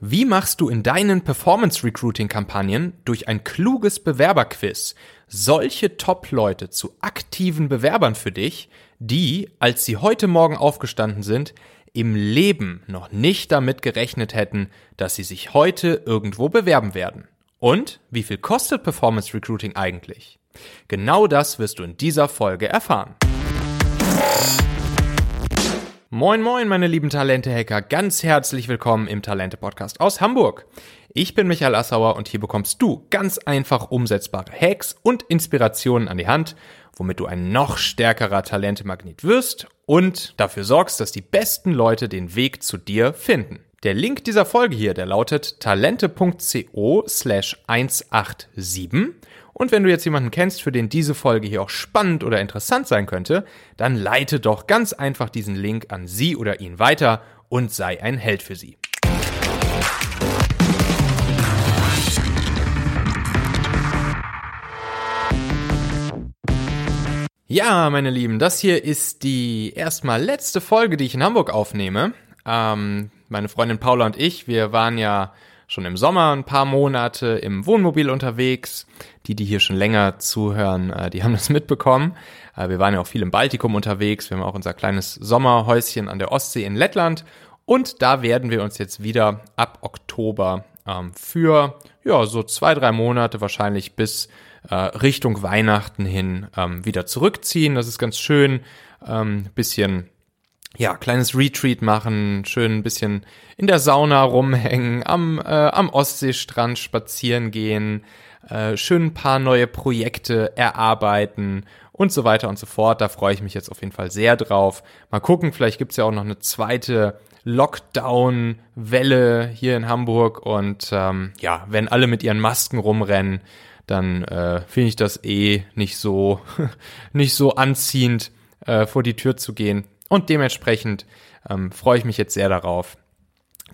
Wie machst du in deinen Performance Recruiting Kampagnen durch ein kluges Bewerberquiz solche Top-Leute zu aktiven Bewerbern für dich, die, als sie heute Morgen aufgestanden sind, im Leben noch nicht damit gerechnet hätten, dass sie sich heute irgendwo bewerben werden? Und wie viel kostet Performance Recruiting eigentlich? Genau das wirst du in dieser Folge erfahren. Moin, moin, meine lieben Talente-Hacker. Ganz herzlich willkommen im Talente-Podcast aus Hamburg. Ich bin Michael Assauer und hier bekommst du ganz einfach umsetzbare Hacks und Inspirationen an die Hand, womit du ein noch stärkerer Talente-Magnet wirst und dafür sorgst, dass die besten Leute den Weg zu dir finden. Der Link dieser Folge hier, der lautet talente.co slash 187 und wenn du jetzt jemanden kennst, für den diese Folge hier auch spannend oder interessant sein könnte, dann leite doch ganz einfach diesen Link an sie oder ihn weiter und sei ein Held für sie. Ja, meine Lieben, das hier ist die erstmal letzte Folge, die ich in Hamburg aufnehme. Ähm, meine Freundin Paula und ich, wir waren ja schon im Sommer ein paar Monate im Wohnmobil unterwegs. Die, die hier schon länger zuhören, äh, die haben das mitbekommen. Äh, wir waren ja auch viel im Baltikum unterwegs. Wir haben auch unser kleines Sommerhäuschen an der Ostsee in Lettland. Und da werden wir uns jetzt wieder ab Oktober ähm, für ja so zwei, drei Monate wahrscheinlich bis äh, Richtung Weihnachten hin ähm, wieder zurückziehen. Das ist ganz schön. Ähm, bisschen ja, kleines Retreat machen, schön ein bisschen in der Sauna rumhängen, am, äh, am Ostseestrand spazieren gehen, äh, schön ein paar neue Projekte erarbeiten und so weiter und so fort. Da freue ich mich jetzt auf jeden Fall sehr drauf. Mal gucken, vielleicht gibt's ja auch noch eine zweite Lockdown-Welle hier in Hamburg und ähm, ja, wenn alle mit ihren Masken rumrennen, dann äh, finde ich das eh nicht so nicht so anziehend äh, vor die Tür zu gehen. Und dementsprechend ähm, freue ich mich jetzt sehr darauf,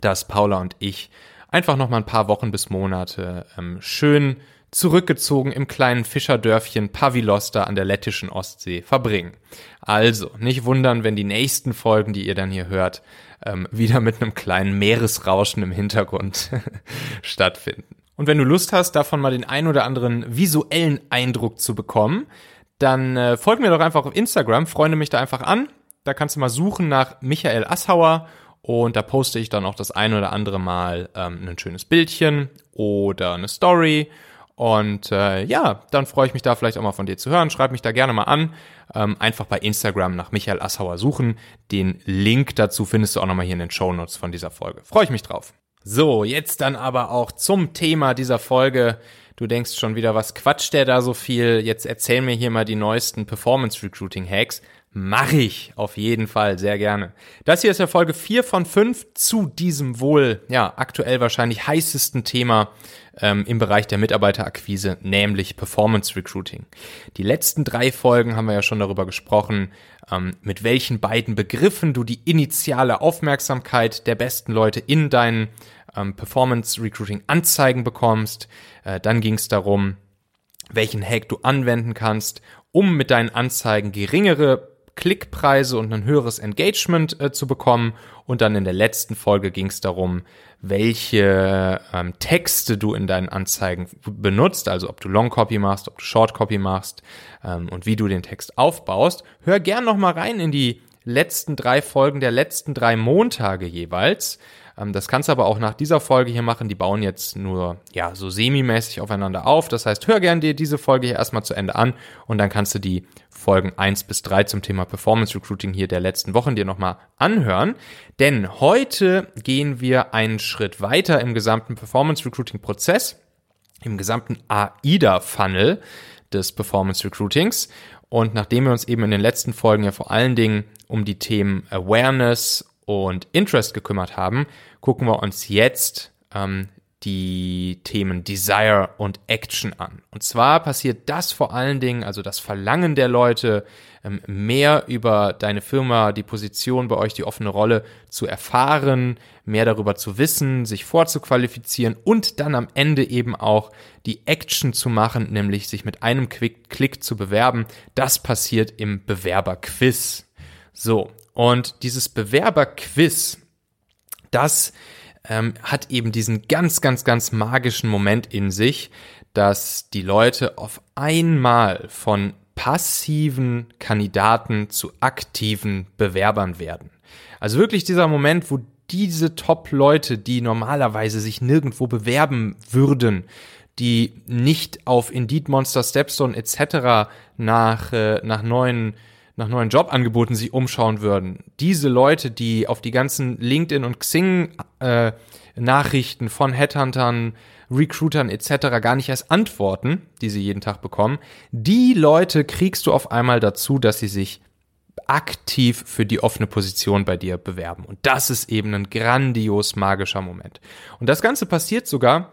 dass Paula und ich einfach noch mal ein paar Wochen bis Monate ähm, schön zurückgezogen im kleinen Fischerdörfchen Pavilosta an der lettischen Ostsee verbringen. Also, nicht wundern, wenn die nächsten Folgen, die ihr dann hier hört, ähm, wieder mit einem kleinen Meeresrauschen im Hintergrund stattfinden. Und wenn du Lust hast, davon mal den ein oder anderen visuellen Eindruck zu bekommen, dann äh, folg mir doch einfach auf Instagram, freunde mich da einfach an. Da kannst du mal suchen nach Michael Assauer und da poste ich dann auch das ein oder andere Mal ähm, ein schönes Bildchen oder eine Story. Und äh, ja, dann freue ich mich da vielleicht auch mal von dir zu hören. Schreib mich da gerne mal an. Ähm, einfach bei Instagram nach Michael Assauer suchen. Den Link dazu findest du auch nochmal hier in den Show Notes von dieser Folge. Freue ich mich drauf. So, jetzt dann aber auch zum Thema dieser Folge. Du denkst schon wieder, was quatscht der da so viel? Jetzt erzähl mir hier mal die neuesten Performance Recruiting Hacks. Mache ich auf jeden Fall sehr gerne. Das hier ist ja Folge 4 von 5 zu diesem wohl, ja, aktuell wahrscheinlich heißesten Thema ähm, im Bereich der Mitarbeiterakquise, nämlich Performance Recruiting. Die letzten drei Folgen haben wir ja schon darüber gesprochen, ähm, mit welchen beiden Begriffen du die initiale Aufmerksamkeit der besten Leute in deinen ähm, Performance Recruiting Anzeigen bekommst. Äh, dann ging es darum, welchen Hack du anwenden kannst, um mit deinen Anzeigen geringere Klickpreise und ein höheres Engagement äh, zu bekommen. Und dann in der letzten Folge ging es darum, welche ähm, Texte du in deinen Anzeigen benutzt, also ob du Long Copy machst, ob du Short Copy machst ähm, und wie du den Text aufbaust. Hör gern noch mal rein in die letzten drei Folgen der letzten drei Montage jeweils. Ähm, das kannst du aber auch nach dieser Folge hier machen. Die bauen jetzt nur, ja, so semi-mäßig aufeinander auf. Das heißt, hör gern dir diese Folge hier erstmal zu Ende an und dann kannst du die Folgen eins bis drei zum Thema Performance Recruiting hier der letzten Wochen dir nochmal anhören. Denn heute gehen wir einen Schritt weiter im gesamten Performance Recruiting Prozess, im gesamten AIDA-Funnel des Performance Recruitings. Und nachdem wir uns eben in den letzten Folgen ja vor allen Dingen um die Themen Awareness und Interest gekümmert haben, gucken wir uns jetzt ähm, die Themen Desire und Action an. Und zwar passiert das vor allen Dingen, also das Verlangen der Leute, ähm, mehr über deine Firma, die Position bei euch, die offene Rolle zu erfahren, mehr darüber zu wissen, sich vorzuqualifizieren und dann am Ende eben auch die Action zu machen, nämlich sich mit einem Klick zu bewerben. Das passiert im Bewerberquiz. So, und dieses Bewerberquiz, das ähm, hat eben diesen ganz, ganz, ganz magischen Moment in sich, dass die Leute auf einmal von passiven Kandidaten zu aktiven Bewerbern werden. Also wirklich dieser Moment, wo diese Top-Leute, die normalerweise sich nirgendwo bewerben würden, die nicht auf Indeed, Monster, Stepstone etc. nach, äh, nach neuen nach neuen Jobangeboten sich umschauen würden. Diese Leute, die auf die ganzen LinkedIn und Xing äh, Nachrichten von Headhuntern, Recruitern etc. gar nicht erst antworten, die sie jeden Tag bekommen, die Leute kriegst du auf einmal dazu, dass sie sich aktiv für die offene Position bei dir bewerben. Und das ist eben ein grandios magischer Moment. Und das Ganze passiert sogar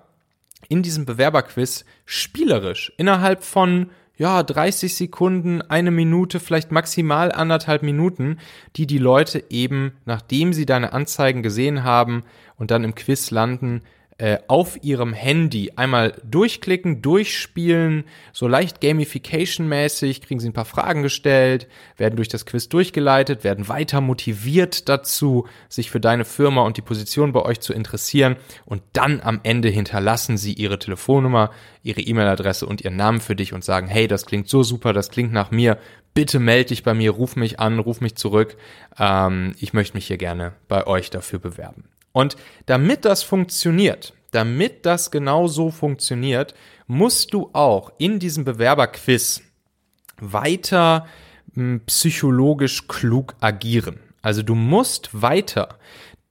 in diesem Bewerberquiz spielerisch. Innerhalb von ja, 30 Sekunden, eine Minute, vielleicht maximal anderthalb Minuten, die die Leute eben, nachdem sie deine Anzeigen gesehen haben und dann im Quiz landen, äh, auf ihrem Handy einmal durchklicken, durchspielen, so leicht Gamification-mäßig, kriegen sie ein paar Fragen gestellt, werden durch das Quiz durchgeleitet, werden weiter motiviert dazu, sich für deine Firma und die Position bei euch zu interessieren. Und dann am Ende hinterlassen sie ihre Telefonnummer, ihre E-Mail-Adresse und ihren Namen für dich und sagen, hey, das klingt so super, das klingt nach mir, bitte melde dich bei mir, ruf mich an, ruf mich zurück, ähm, ich möchte mich hier gerne bei euch dafür bewerben. Und damit das funktioniert, damit das genau so funktioniert, musst du auch in diesem Bewerberquiz weiter hm, psychologisch klug agieren. Also du musst weiter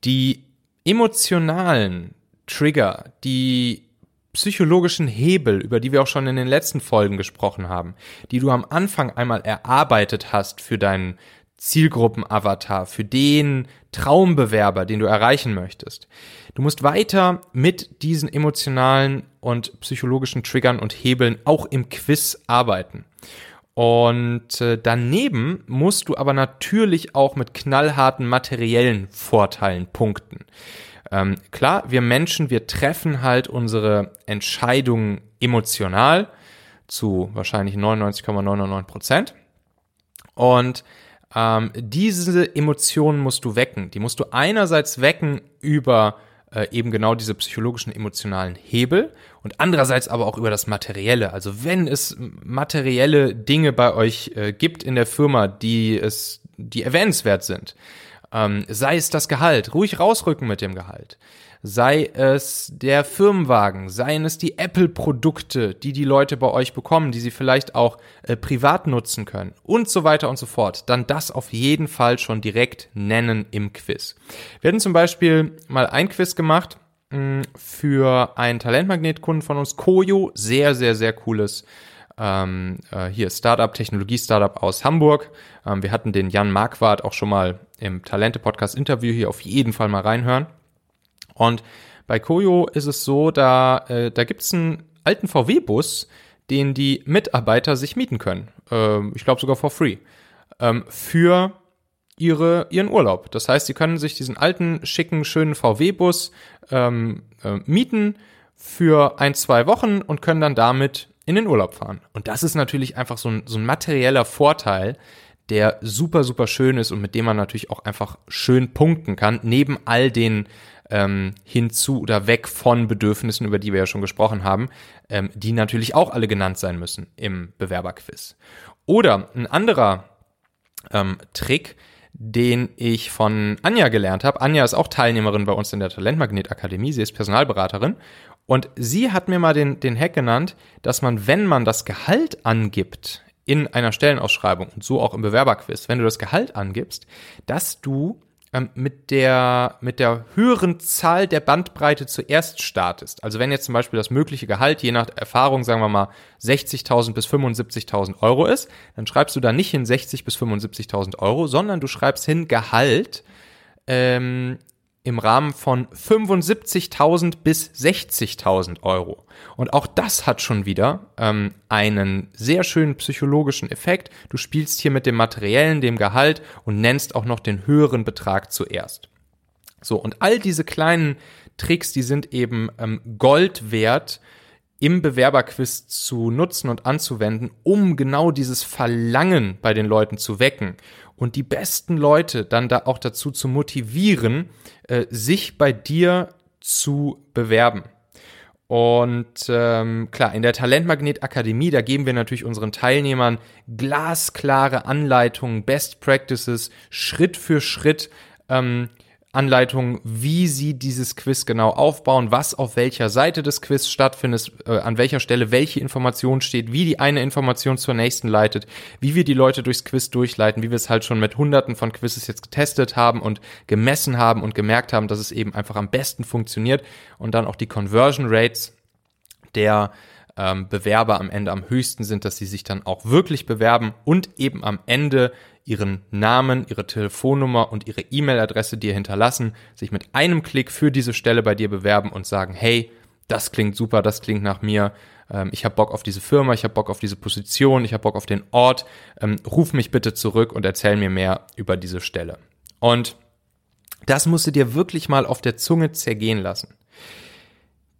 die emotionalen Trigger, die psychologischen Hebel, über die wir auch schon in den letzten Folgen gesprochen haben, die du am Anfang einmal erarbeitet hast für deinen Zielgruppenavatar, für den Traumbewerber, den du erreichen möchtest. Du musst weiter mit diesen emotionalen und psychologischen Triggern und Hebeln auch im Quiz arbeiten. Und äh, daneben musst du aber natürlich auch mit knallharten materiellen Vorteilen punkten. Ähm, klar, wir Menschen, wir treffen halt unsere Entscheidungen emotional zu wahrscheinlich 99,99 Prozent. Und ähm, diese Emotionen musst du wecken. Die musst du einerseits wecken über äh, eben genau diese psychologischen emotionalen Hebel und andererseits aber auch über das Materielle. Also wenn es materielle Dinge bei euch äh, gibt in der Firma, die es, die erwähnenswert sind, ähm, sei es das Gehalt, ruhig rausrücken mit dem Gehalt sei es der Firmenwagen, seien es die Apple-Produkte, die die Leute bei euch bekommen, die sie vielleicht auch äh, privat nutzen können und so weiter und so fort, dann das auf jeden Fall schon direkt nennen im Quiz. Wir hatten zum Beispiel mal ein Quiz gemacht mh, hm, für einen Talentmagnetkunden von uns, Koyo, sehr, sehr, sehr cooles ähm, äh, hier Startup, Technologie-Startup aus Hamburg. Ähm, wir hatten den Jan Marquardt auch schon mal im Talente-Podcast-Interview hier auf jeden Fall mal reinhören. Und bei Koyo ist es so, da, äh, da gibt es einen alten VW-Bus, den die Mitarbeiter sich mieten können. Ähm, ich glaube sogar for free. Ähm, für ihre, ihren Urlaub. Das heißt, sie können sich diesen alten, schicken, schönen VW-Bus ähm, äh, mieten für ein, zwei Wochen und können dann damit in den Urlaub fahren. Und das ist natürlich einfach so ein, so ein materieller Vorteil, der super, super schön ist und mit dem man natürlich auch einfach schön punkten kann, neben all den ähm, hinzu oder weg von Bedürfnissen, über die wir ja schon gesprochen haben, ähm, die natürlich auch alle genannt sein müssen im Bewerberquiz. Oder ein anderer ähm, Trick, den ich von Anja gelernt habe. Anja ist auch Teilnehmerin bei uns in der Talentmagnet Akademie. Sie ist Personalberaterin. Und sie hat mir mal den, den Hack genannt, dass man, wenn man das Gehalt angibt in einer Stellenausschreibung und so auch im Bewerberquiz, wenn du das Gehalt angibst, dass du ähm, mit der, mit der höheren Zahl der Bandbreite zuerst startest. Also wenn jetzt zum Beispiel das mögliche Gehalt je nach Erfahrung, sagen wir mal, 60.000 bis 75.000 Euro ist, dann schreibst du da nicht hin 60 bis 75.000 Euro, sondern du schreibst hin Gehalt ähm, im Rahmen von 75.000 bis 60.000 Euro. Und auch das hat schon wieder ähm, einen sehr schönen psychologischen Effekt. Du spielst hier mit dem Materiellen, dem Gehalt und nennst auch noch den höheren Betrag zuerst. So, und all diese kleinen Tricks, die sind eben ähm, Gold wert, im Bewerberquiz zu nutzen und anzuwenden, um genau dieses Verlangen bei den Leuten zu wecken und die besten Leute dann da auch dazu zu motivieren, äh, sich bei dir zu bewerben. Und ähm, klar, in der Talentmagnet Akademie, da geben wir natürlich unseren Teilnehmern glasklare Anleitungen, Best Practices, Schritt für Schritt ähm, Anleitungen, wie sie dieses Quiz genau aufbauen, was auf welcher Seite des Quiz stattfindet, äh, an welcher Stelle welche Information steht, wie die eine Information zur nächsten leitet, wie wir die Leute durchs Quiz durchleiten, wie wir es halt schon mit hunderten von Quizzes jetzt getestet haben und gemessen haben und gemerkt haben, dass es eben einfach am besten funktioniert und dann auch die Conversion Rates der ähm, Bewerber am Ende am höchsten sind, dass sie sich dann auch wirklich bewerben und eben am Ende ihren Namen, ihre Telefonnummer und ihre E-Mail-Adresse dir hinterlassen, sich mit einem Klick für diese Stelle bei dir bewerben und sagen, hey, das klingt super, das klingt nach mir, ähm, ich habe Bock auf diese Firma, ich habe Bock auf diese Position, ich habe Bock auf den Ort, ähm, ruf mich bitte zurück und erzähl mir mehr über diese Stelle. Und das musst du dir wirklich mal auf der Zunge zergehen lassen.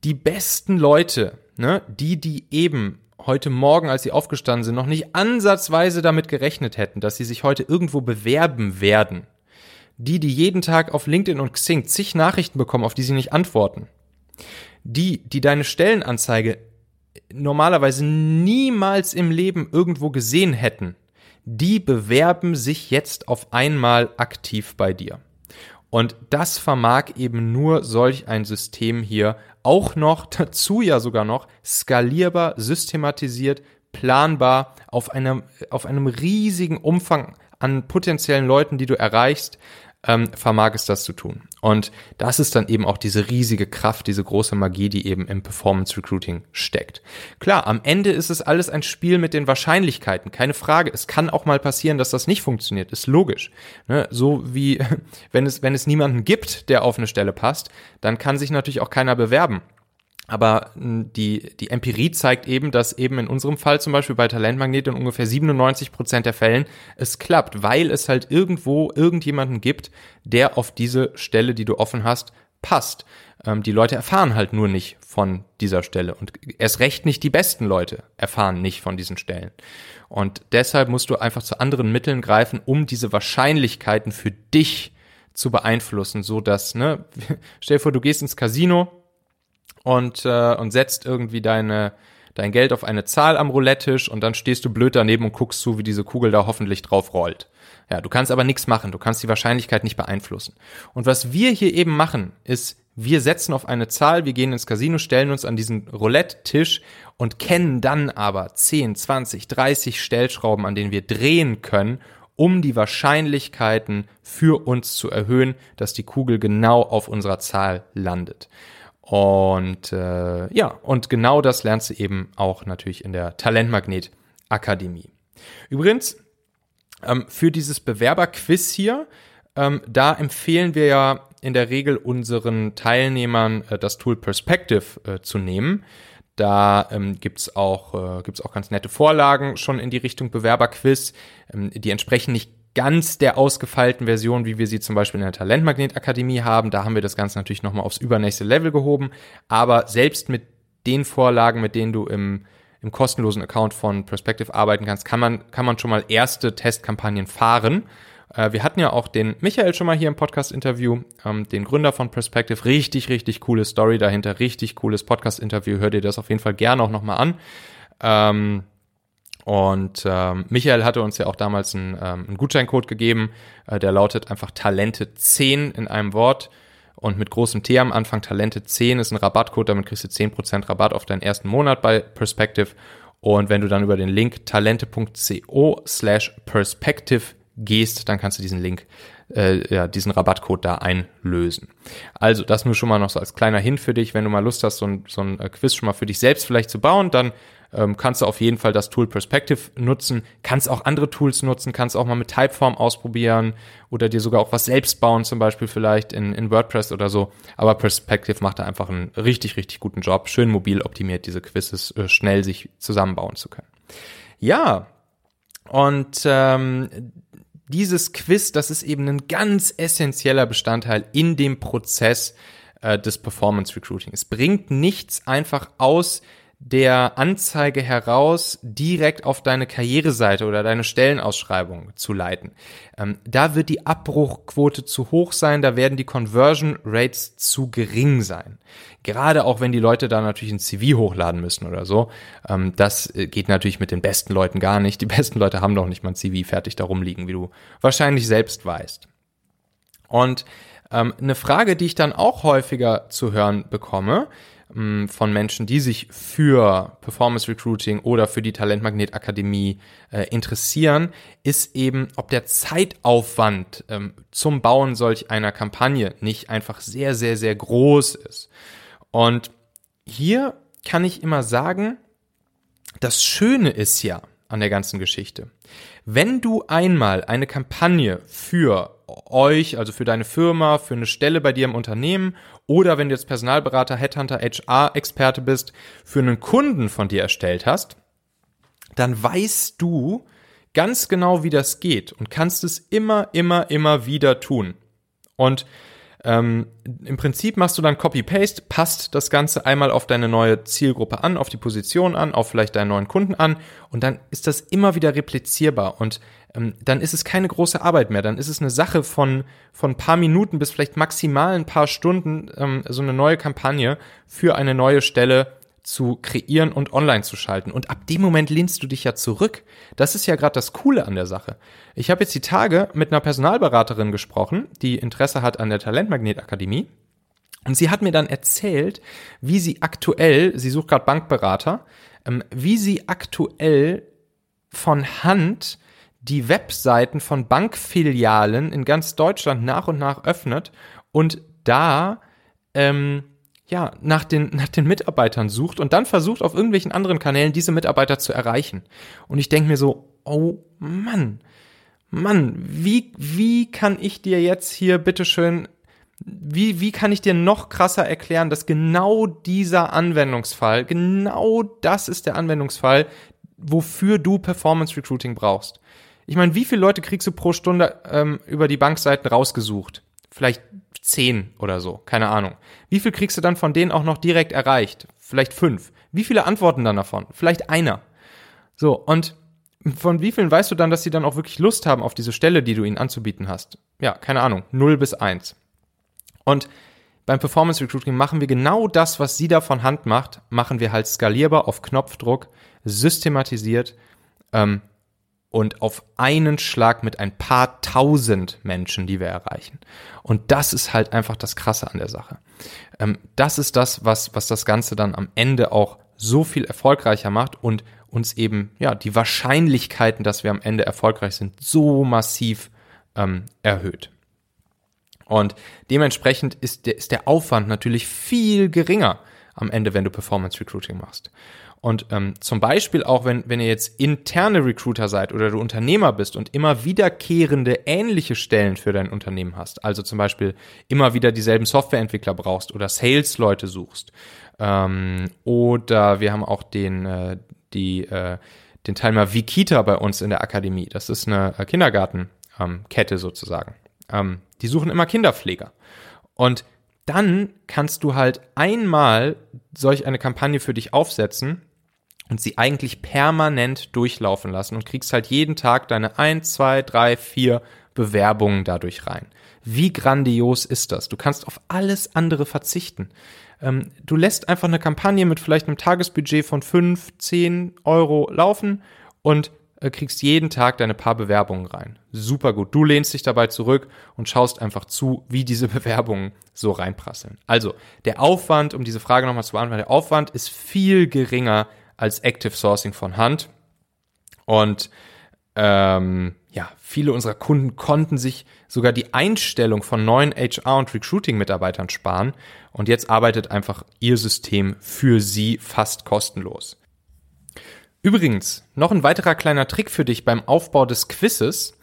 Die besten Leute, ne, die, die eben heute Morgen, als sie aufgestanden sind, noch nicht ansatzweise damit gerechnet hätten, dass sie sich heute irgendwo bewerben werden. Die, die jeden Tag auf LinkedIn und Xing zig Nachrichten bekommen, auf die sie nicht antworten. Die, die deine Stellenanzeige normalerweise niemals im Leben irgendwo gesehen hätten, die bewerben sich jetzt auf einmal aktiv bei dir. Und das vermag eben nur solch ein System hier auch noch, dazu ja sogar noch, skalierbar, systematisiert, planbar auf einem, auf einem riesigen Umfang an potenziellen Leuten, die du erreichst, ähm, vermag es das zu tun. Und das ist dann eben auch diese riesige Kraft, diese große Magie, die eben im Performance Recruiting steckt. Klar, am Ende ist es alles ein Spiel mit den Wahrscheinlichkeiten, keine Frage. Es kann auch mal passieren, dass das nicht funktioniert, ist logisch. Ne? So wie wenn es, wenn es niemanden gibt, der auf eine Stelle passt, dann kann sich natürlich auch keiner bewerben. Aber hm, die, die Empirie zeigt eben, dass eben in unserem Fall zum Beispiel bei Talentmagnet in ungefähr 97 Prozent der Fällen es klappt, weil es halt irgendwo irgendjemanden gibt, der auf diese Stelle, die du offen hast, passt. Ähm, die Leute erfahren halt nur nicht von dieser Stelle und erst recht nicht die besten Leute erfahren nicht von diesen Stellen. Und deshalb musst du einfach zu anderen Mitteln greifen, um diese Wahrscheinlichkeiten für dich zu beeinflussen, so dass, ne, stell dir vor, du gehst ins Casino, und, äh, und setzt irgendwie deine, dein Geld auf eine Zahl am Roulette-Tisch und dann stehst du blöd daneben und guckst zu, wie diese Kugel da hoffentlich drauf rollt. Ja, du kannst aber nichts machen, du kannst die Wahrscheinlichkeit nicht beeinflussen. Und was wir hier eben machen, ist, wir setzen auf eine Zahl, wir gehen ins Casino, stellen uns an diesen Roulette-Tisch und kennen dann aber 10, 20, 30 Stellschrauben, an denen wir drehen können, um die Wahrscheinlichkeiten für uns zu erhöhen, dass die Kugel genau auf unserer Zahl landet. Und äh, ja, und genau das lernst du eben auch natürlich in der Talentmagnet Akademie. Übrigens, ähm, für dieses Bewerberquiz hier, ähm, da empfehlen wir ja in der Regel unseren Teilnehmern äh, das Tool Perspective äh, zu nehmen. Da ähm, gibt's auch, äh, auch ganz nette Vorlagen schon in die Richtung Bewerberquiz. Ähm, die entsprechen nicht ganz der ausgefeilten Version, wie wir sie zum Beispiel in der Talentmagnet-Akademie haben. Da haben wir das Ganze natürlich nochmal aufs übernächste Level gehoben. Aber selbst mit den Vorlagen, mit denen du im, im kostenlosen Account von Perspective arbeiten kannst, kann man, kann man schon mal erste Testkampagnen fahren. Äh, wir hatten ja auch den Michael schon mal hier im Podcast-Interview, ähm, den Gründer von Perspective. Richtig, richtig coole Story dahinter, richtig cooles Podcast-Interview. Hör dir das auf jeden Fall gerne auch nochmal an. Ähm, und ähm, Michael hatte uns ja auch damals einen, ähm, einen Gutscheincode gegeben, äh, der lautet einfach Talente 10 in einem Wort. Und mit großem T am Anfang, Talente 10 ist ein Rabattcode, damit kriegst du 10% Rabatt auf deinen ersten Monat bei Perspective. Und wenn du dann über den Link talente.co slash perspective gehst, dann kannst du diesen Link, äh, ja, diesen Rabattcode da einlösen. Also das nur schon mal noch so als kleiner Hint für dich, wenn du mal Lust hast, so ein, so ein äh, Quiz schon mal für dich selbst vielleicht zu bauen, dann ähm, kannst du auf jeden Fall das Tool Perspective nutzen, kannst auch andere Tools nutzen, kannst auch mal mit Typeform ausprobieren oder dir sogar auch was selbst bauen, zum Beispiel vielleicht in, in WordPress oder so. Aber Perspective macht da einfach einen richtig, richtig guten Job, schön mobil optimiert, diese Quizzes äh, schnell sich zusammenbauen zu können. Ja, und ähm, dieses Quiz, das ist eben ein ganz essentieller Bestandteil in dem Prozess äh, des Performance Recruiting. Es bringt nichts einfach aus der Anzeige heraus direkt auf deine Karriereseite oder deine Stellenausschreibung zu leiten. Ähm, da wird die Abbruchquote zu hoch sein, da werden die Conversion Rates zu gering sein. Gerade auch wenn die Leute da natürlich ein CV hochladen müssen oder so. Ähm, das äh, geht natürlich mit den besten Leuten gar nicht. Die besten Leute haben doch nicht mal ein CV fertig darum liegen, wie du wahrscheinlich selbst weißt. Und ähm, eine Frage, die ich dann auch häufiger zu hören bekomme, von Menschen, die sich für Performance Recruiting oder für die Talentmagnet Akademie äh, interessieren, ist eben, ob der Zeitaufwand ähm, zum Bauen solch einer Kampagne nicht einfach sehr, sehr, sehr groß ist. Und hier kann ich immer sagen, das Schöne ist ja an der ganzen Geschichte, wenn du einmal eine Kampagne für euch, also für deine Firma, für eine Stelle bei dir im Unternehmen oder wenn du jetzt Personalberater, Headhunter, HR-Experte bist, für einen Kunden von dir erstellt hast, dann weißt du ganz genau, wie das geht und kannst es immer, immer, immer wieder tun. Und ähm, Im Prinzip machst du dann Copy-Paste, passt das Ganze einmal auf deine neue Zielgruppe an, auf die Position an, auf vielleicht deinen neuen Kunden an und dann ist das immer wieder replizierbar und ähm, dann ist es keine große Arbeit mehr. Dann ist es eine Sache von, von ein paar Minuten bis vielleicht maximal ein paar Stunden, ähm, so eine neue Kampagne für eine neue Stelle zu kreieren und online zu schalten. Und ab dem Moment lehnst du dich ja zurück. Das ist ja gerade das Coole an der Sache. Ich habe jetzt die Tage mit einer Personalberaterin gesprochen, die Interesse hat an der Talentmagnet Akademie. Und sie hat mir dann erzählt, wie sie aktuell, sie sucht gerade Bankberater, ähm, wie sie aktuell von Hand die Webseiten von Bankfilialen in ganz Deutschland nach und nach öffnet und da ähm, ja, nach den, nach den Mitarbeitern sucht und dann versucht, auf irgendwelchen anderen Kanälen diese Mitarbeiter zu erreichen. Und ich denke mir so, oh Mann, Mann, wie, wie kann ich dir jetzt hier bitteschön, wie, wie kann ich dir noch krasser erklären, dass genau dieser Anwendungsfall, genau das ist der Anwendungsfall, wofür du Performance Recruiting brauchst. Ich meine, wie viele Leute kriegst du pro Stunde ähm, über die Bankseiten rausgesucht? Vielleicht zehn oder so, keine Ahnung. Wie viel kriegst du dann von denen auch noch direkt erreicht? Vielleicht fünf. Wie viele antworten dann davon? Vielleicht einer. So, und von wie vielen weißt du dann, dass sie dann auch wirklich Lust haben auf diese Stelle, die du ihnen anzubieten hast? Ja, keine Ahnung, null bis eins. Und beim Performance Recruiting machen wir genau das, was sie da von Hand macht, machen wir halt skalierbar auf Knopfdruck, systematisiert ähm, und auf einen Schlag mit ein paar tausend Menschen, die wir erreichen. Und das ist halt einfach das Krasse an der Sache. Ähm, das ist das, was, was das Ganze dann am Ende auch so viel erfolgreicher macht und uns eben, ja, die Wahrscheinlichkeiten, dass wir am Ende erfolgreich sind, so massiv ähm, erhöht. Und dementsprechend ist der, ist der Aufwand natürlich viel geringer am Ende, wenn du Performance Recruiting machst. Und ähm, zum Beispiel auch, wenn, wenn ihr jetzt interne Recruiter seid oder du Unternehmer bist und immer wiederkehrende ähnliche Stellen für dein Unternehmen hast, also zum Beispiel immer wieder dieselben Softwareentwickler brauchst oder Sales-Leute suchst, ähm, oder wir haben auch den, äh, die, äh, den Teilnehmer Vikita bei uns in der Akademie. Das ist eine äh, Kindergartenkette ähm, sozusagen. Ähm, die suchen immer Kinderpfleger. Und dann kannst du halt einmal solch eine Kampagne für dich aufsetzen und sie eigentlich permanent durchlaufen lassen und kriegst halt jeden Tag deine 1, 2, 3, 4 Bewerbungen dadurch rein. Wie grandios ist das? Du kannst auf alles andere verzichten. Ähm, du lässt einfach eine Kampagne mit vielleicht einem Tagesbudget von 5, 10 Euro laufen und äh, kriegst jeden Tag deine paar Bewerbungen rein. Super gut. Du lehnst dich dabei zurück und schaust einfach zu, wie diese Bewerbungen so reinprasseln. Also, der Aufwand, um diese Frage nochmal zu beantworten, der Aufwand ist viel geringer als Active Sourcing von Hand. Und ähm, ja, viele unserer Kunden konnten sich sogar die Einstellung von neuen HR- und Recruiting-Mitarbeitern sparen. Und jetzt arbeitet einfach ihr System für sie fast kostenlos. Übrigens, noch ein weiterer kleiner Trick für dich beim Aufbau des Quizzes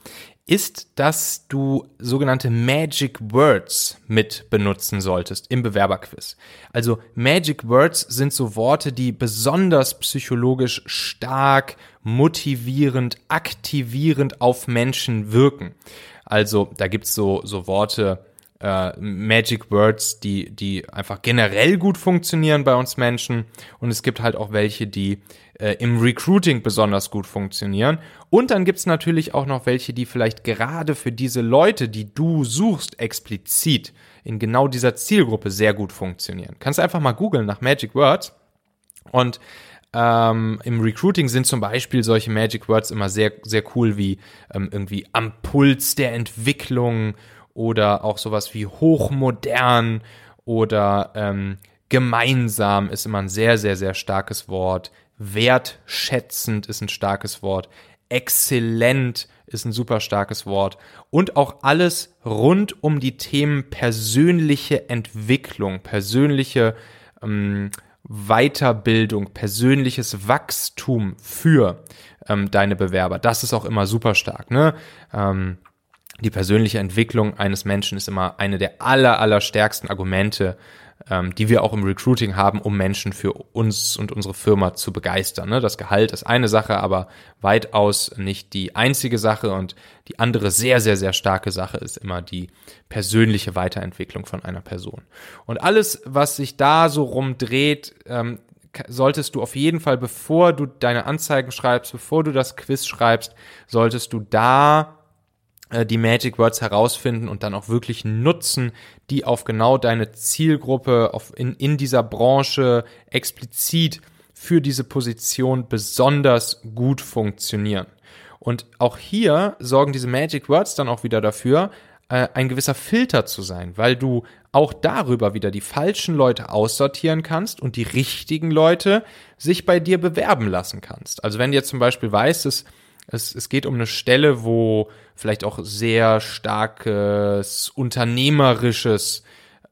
ist, dass du sogenannte Magic Words mit benutzen solltest im Bewerberquiz. Also Magic Words sind so Worte, die besonders psychologisch stark, motivierend, aktivierend auf Menschen wirken. Also da gibt's so, so Worte äh, Magic Words, die, die einfach generell gut funktionieren bei uns Menschen. Und es gibt halt auch welche, die äh, im Recruiting besonders gut funktionieren. Und dann gibt's natürlich auch noch welche, die vielleicht gerade für diese Leute, die du suchst, explizit in genau dieser Zielgruppe sehr gut funktionieren. Kannst einfach mal googeln nach Magic Words und ähm, Im Recruiting sind zum Beispiel solche Magic Words immer sehr, sehr cool wie ähm, irgendwie am Puls der Entwicklung oder auch sowas wie hochmodern oder ähm, gemeinsam ist immer ein sehr, sehr, sehr starkes Wort. Wertschätzend ist ein starkes Wort. Exzellent ist ein super starkes Wort. Und auch alles rund um die Themen persönliche Entwicklung, persönliche ähm, Weiterbildung, persönliches Wachstum für ähm, deine Bewerber. Das ist auch immer super stark. Ne? Ähm, die persönliche Entwicklung eines Menschen ist immer eine der aller, aller stärksten Argumente, ähm, die wir auch im Recruiting haben, um Menschen für uns und unsere Firma zu begeistern. Ne? Das Gehalt ist eine Sache, aber weitaus nicht die einzige Sache und die andere sehr, sehr, sehr starke Sache ist immer die persönliche Weiterentwicklung von einer Person. Und alles, was sich da so rumdreht, ähm, solltest du auf jeden Fall, bevor du deine Anzeigen schreibst, bevor du das Quiz schreibst, solltest du da die Magic Words herausfinden und dann auch wirklich nutzen, die auf genau deine Zielgruppe auf in, in dieser Branche explizit für diese Position besonders gut funktionieren. Und auch hier sorgen diese Magic Words dann auch wieder dafür, äh, ein gewisser Filter zu sein, weil du auch darüber wieder die falschen Leute aussortieren kannst und die richtigen Leute sich bei dir bewerben lassen kannst. Also wenn du jetzt zum Beispiel weißt, dass es, es geht um eine Stelle, wo vielleicht auch sehr starkes unternehmerisches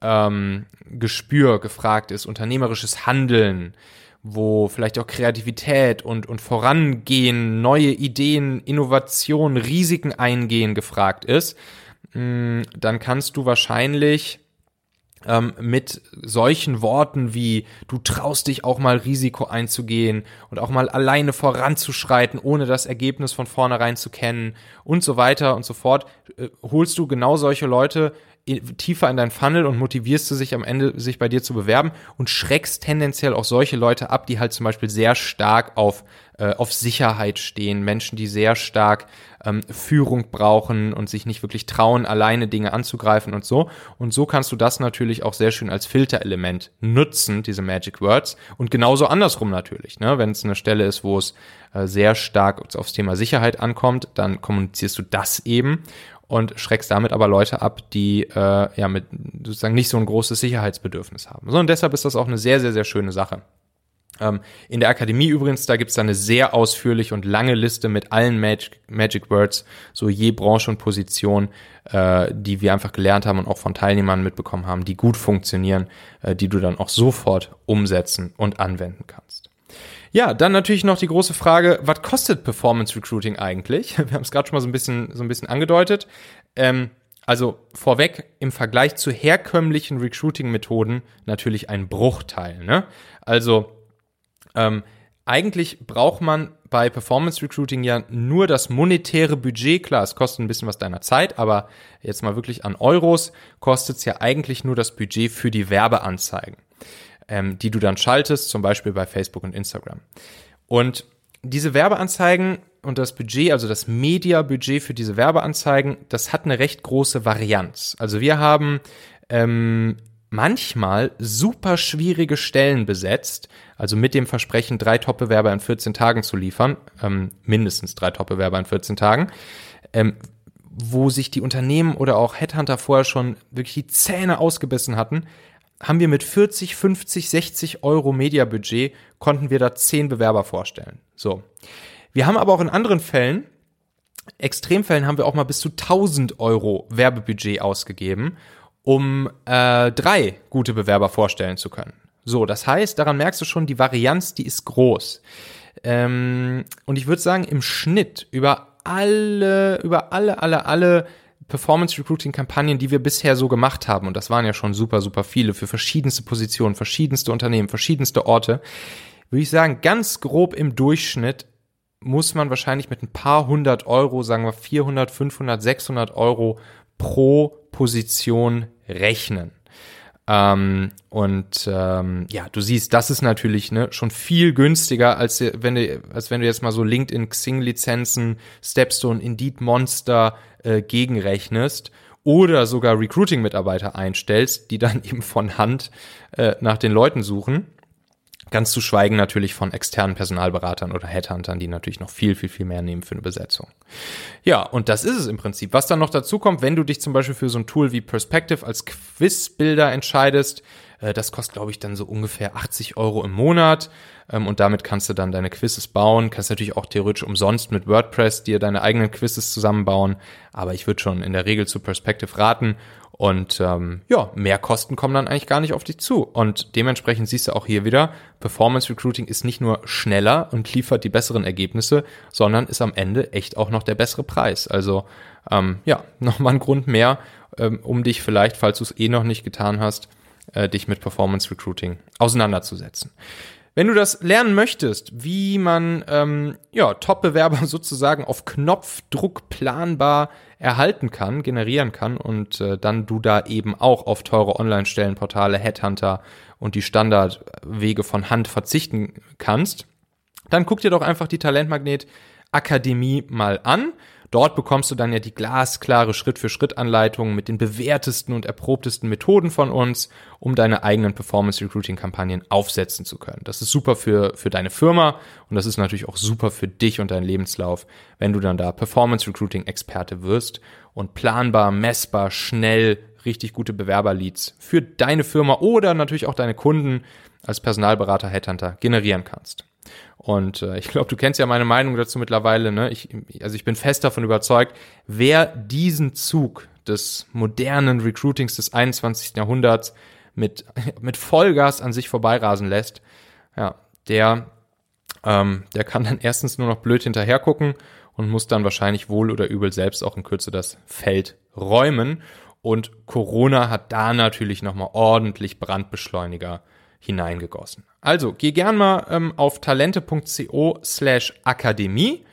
ähm, Gespür gefragt ist, unternehmerisches Handeln, wo vielleicht auch Kreativität und, und Vorangehen, neue Ideen, Innovation, Risiken eingehen gefragt ist, mm, dann kannst du wahrscheinlich ähm, mit solchen Worten wie du traust dich auch mal Risiko einzugehen und auch mal alleine voranzuschreiten, ohne das Ergebnis von vornherein zu kennen und so weiter und so fort, äh, holst du genau solche Leute tiefer in dein Funnel und motivierst du sich am Ende, sich bei dir zu bewerben und schreckst tendenziell auch solche Leute ab, die halt zum Beispiel sehr stark auf, äh, auf Sicherheit stehen, Menschen, die sehr stark ähm, Führung brauchen und sich nicht wirklich trauen, alleine Dinge anzugreifen und so. Und so kannst du das natürlich auch sehr schön als Filterelement nutzen, diese Magic Words. Und genauso andersrum natürlich, ne? wenn es eine Stelle ist, wo es äh, sehr stark aufs Thema Sicherheit ankommt, dann kommunizierst du das eben und schreckst damit aber Leute ab, die äh, ja mit sozusagen nicht so ein großes Sicherheitsbedürfnis haben. So, und deshalb ist das auch eine sehr, sehr, sehr schöne Sache. Ähm, in der Akademie übrigens, da gibt's da eine sehr ausführliche und lange Liste mit allen Magic, Magic Words, so je Branche und Position, äh, die wir einfach gelernt haben und auch von Teilnehmern mitbekommen haben, die gut funktionieren, äh, die du dann auch sofort umsetzen und anwenden kannst. Ja, dann natürlich noch die große Frage, was kostet Performance Recruiting eigentlich? Wir haben es gerade schon mal so ein bisschen, so ein bisschen angedeutet. Ähm, also vorweg im Vergleich zu herkömmlichen Recruiting-Methoden natürlich ein Bruchteil. Ne? Also ähm, eigentlich braucht man bei Performance Recruiting ja nur das monetäre Budget. Klar, es kostet ein bisschen was deiner Zeit, aber jetzt mal wirklich an Euros kostet es ja eigentlich nur das Budget für die Werbeanzeigen ähm, die du dann schaltest, zum Beispiel bei Facebook und Instagram. Und diese Werbeanzeigen und das Budget, also das Media-Budget für diese Werbeanzeigen, das hat eine recht große Varianz. Also wir haben ähm, manchmal super schwierige Stellen besetzt, also mit dem Versprechen, drei Top-Bewerber in 14 Tagen zu liefern, ähm, mindestens drei Top-Bewerber in 14 Tagen, ähm, wo sich die Unternehmen oder auch Headhunter vorher schon wirklich die Zähne ausgebissen hatten, haben wir mit 40, 50, 60 Euro Mediabudget, konnten wir da 10 Bewerber vorstellen. So. Wir haben aber auch in anderen Fällen, Extremfällen haben wir auch mal bis zu 1000 Euro Werbebudget ausgegeben, um äh, drei gute Bewerber vorstellen zu können. So, das heißt, daran merkst du schon, die Varianz, die ist groß. Ähm, und ich würde sagen, im Schnitt über alle, über alle, alle, alle Performance Recruiting Kampagnen, die wir bisher so gemacht haben, und das waren ja schon super, super viele für verschiedenste Positionen, verschiedenste Unternehmen, verschiedenste Orte, würde ich sagen, ganz grob im Durchschnitt muss man wahrscheinlich mit ein paar hundert Euro, sagen wir 400, 500, 600 Euro pro Position rechnen. Ähm, und ähm, ja, du siehst, das ist natürlich ne, schon viel günstiger, als wenn du, als wenn du jetzt mal so LinkedIn, Xing-Lizenzen, Stepstone, Indeed Monster äh, gegenrechnest oder sogar Recruiting-Mitarbeiter einstellst, die dann eben von Hand äh, nach den Leuten suchen. Ganz zu schweigen natürlich von externen Personalberatern oder Headhuntern, die natürlich noch viel, viel, viel mehr nehmen für eine Besetzung. Ja, und das ist es im Prinzip. Was dann noch dazu kommt, wenn du dich zum Beispiel für so ein Tool wie Perspective als Quizbilder entscheidest, äh, das kostet, glaube ich, dann so ungefähr 80 Euro im Monat. Ähm, und damit kannst du dann deine Quizzes bauen. Kannst natürlich auch theoretisch umsonst mit WordPress dir deine eigenen Quizzes zusammenbauen. Aber ich würde schon in der Regel zu Perspective raten. Und ähm, ja, mehr Kosten kommen dann eigentlich gar nicht auf dich zu. Und dementsprechend siehst du auch hier wieder, Performance Recruiting ist nicht nur schneller und liefert die besseren Ergebnisse, sondern ist am Ende echt auch noch der bessere Preis. Also ähm, ja, nochmal ein Grund mehr, ähm, um dich vielleicht, falls du es eh noch nicht getan hast, äh, dich mit Performance Recruiting auseinanderzusetzen. Wenn du das lernen möchtest, wie man ähm, ja, Top-Bewerber sozusagen auf Knopfdruck planbar erhalten kann, generieren kann und äh, dann du da eben auch auf teure Online-Stellenportale, Headhunter und die Standardwege von Hand verzichten kannst, dann guck dir doch einfach die Talentmagnet Akademie mal an. Dort bekommst du dann ja die glasklare Schritt-für-Schritt-Anleitung mit den bewährtesten und erprobtesten Methoden von uns, um deine eigenen Performance-Recruiting-Kampagnen aufsetzen zu können. Das ist super für, für deine Firma und das ist natürlich auch super für dich und deinen Lebenslauf, wenn du dann da Performance-Recruiting-Experte wirst und planbar, messbar, schnell richtig gute Bewerberleads für deine Firma oder natürlich auch deine Kunden als Personalberater, Headhunter generieren kannst. Und äh, ich glaube, du kennst ja meine Meinung dazu mittlerweile. Ne? Ich, also ich bin fest davon überzeugt, wer diesen Zug des modernen Recruitings des 21. Jahrhunderts mit, mit Vollgas an sich vorbeirasen lässt, ja, der, ähm, der kann dann erstens nur noch blöd hinterher gucken und muss dann wahrscheinlich wohl oder übel selbst auch in Kürze das Feld räumen. Und Corona hat da natürlich nochmal ordentlich Brandbeschleuniger hineingegossen. Also geh gern mal ähm, auf talente.co slash Akademie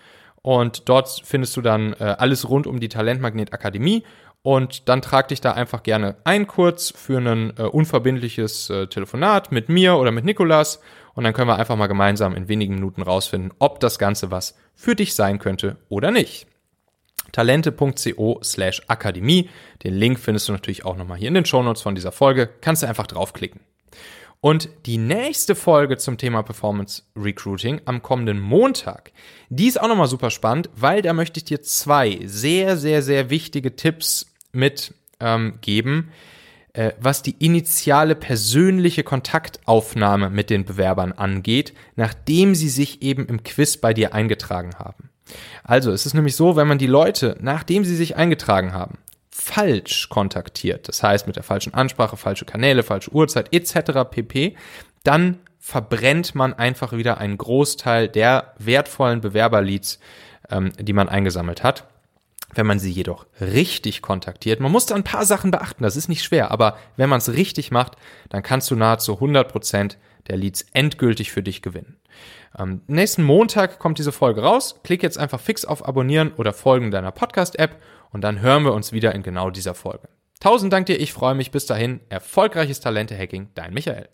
und dort findest du dann äh, alles rund um die Talentmagnet Akademie und dann trag dich da einfach gerne ein kurz für ein äh, unverbindliches äh, Telefonat mit mir oder mit Nikolas und dann können wir einfach mal gemeinsam in wenigen Minuten rausfinden, ob das Ganze was für dich sein könnte oder nicht. Talente.co slash Akademie. Den Link findest du natürlich auch nochmal hier in den Shownotes von dieser Folge. Kannst du einfach draufklicken. Und die nächste Folge zum Thema Performance Recruiting am kommenden Montag, die ist auch nochmal super spannend, weil da möchte ich dir zwei sehr, sehr, sehr wichtige Tipps mit ähm, geben, äh, was die initiale persönliche Kontaktaufnahme mit den Bewerbern angeht, nachdem sie sich eben im Quiz bei dir eingetragen haben. Also, es ist nämlich so, wenn man die Leute, nachdem sie sich eingetragen haben, falsch kontaktiert, das heißt mit der falschen Ansprache, falsche Kanäle, falsche Uhrzeit etc. pp, dann verbrennt man einfach wieder einen Großteil der wertvollen Bewerberleads, ähm, die man eingesammelt hat. Wenn man sie jedoch richtig kontaktiert, man muss da ein paar Sachen beachten, das ist nicht schwer, aber wenn man es richtig macht, dann kannst du nahezu 100 Prozent der Leads endgültig für dich gewinnen. Am nächsten Montag kommt diese Folge raus. Klick jetzt einfach fix auf Abonnieren oder Folgen deiner Podcast-App und dann hören wir uns wieder in genau dieser Folge. Tausend Dank dir, ich freue mich. Bis dahin, erfolgreiches Talente-Hacking, dein Michael.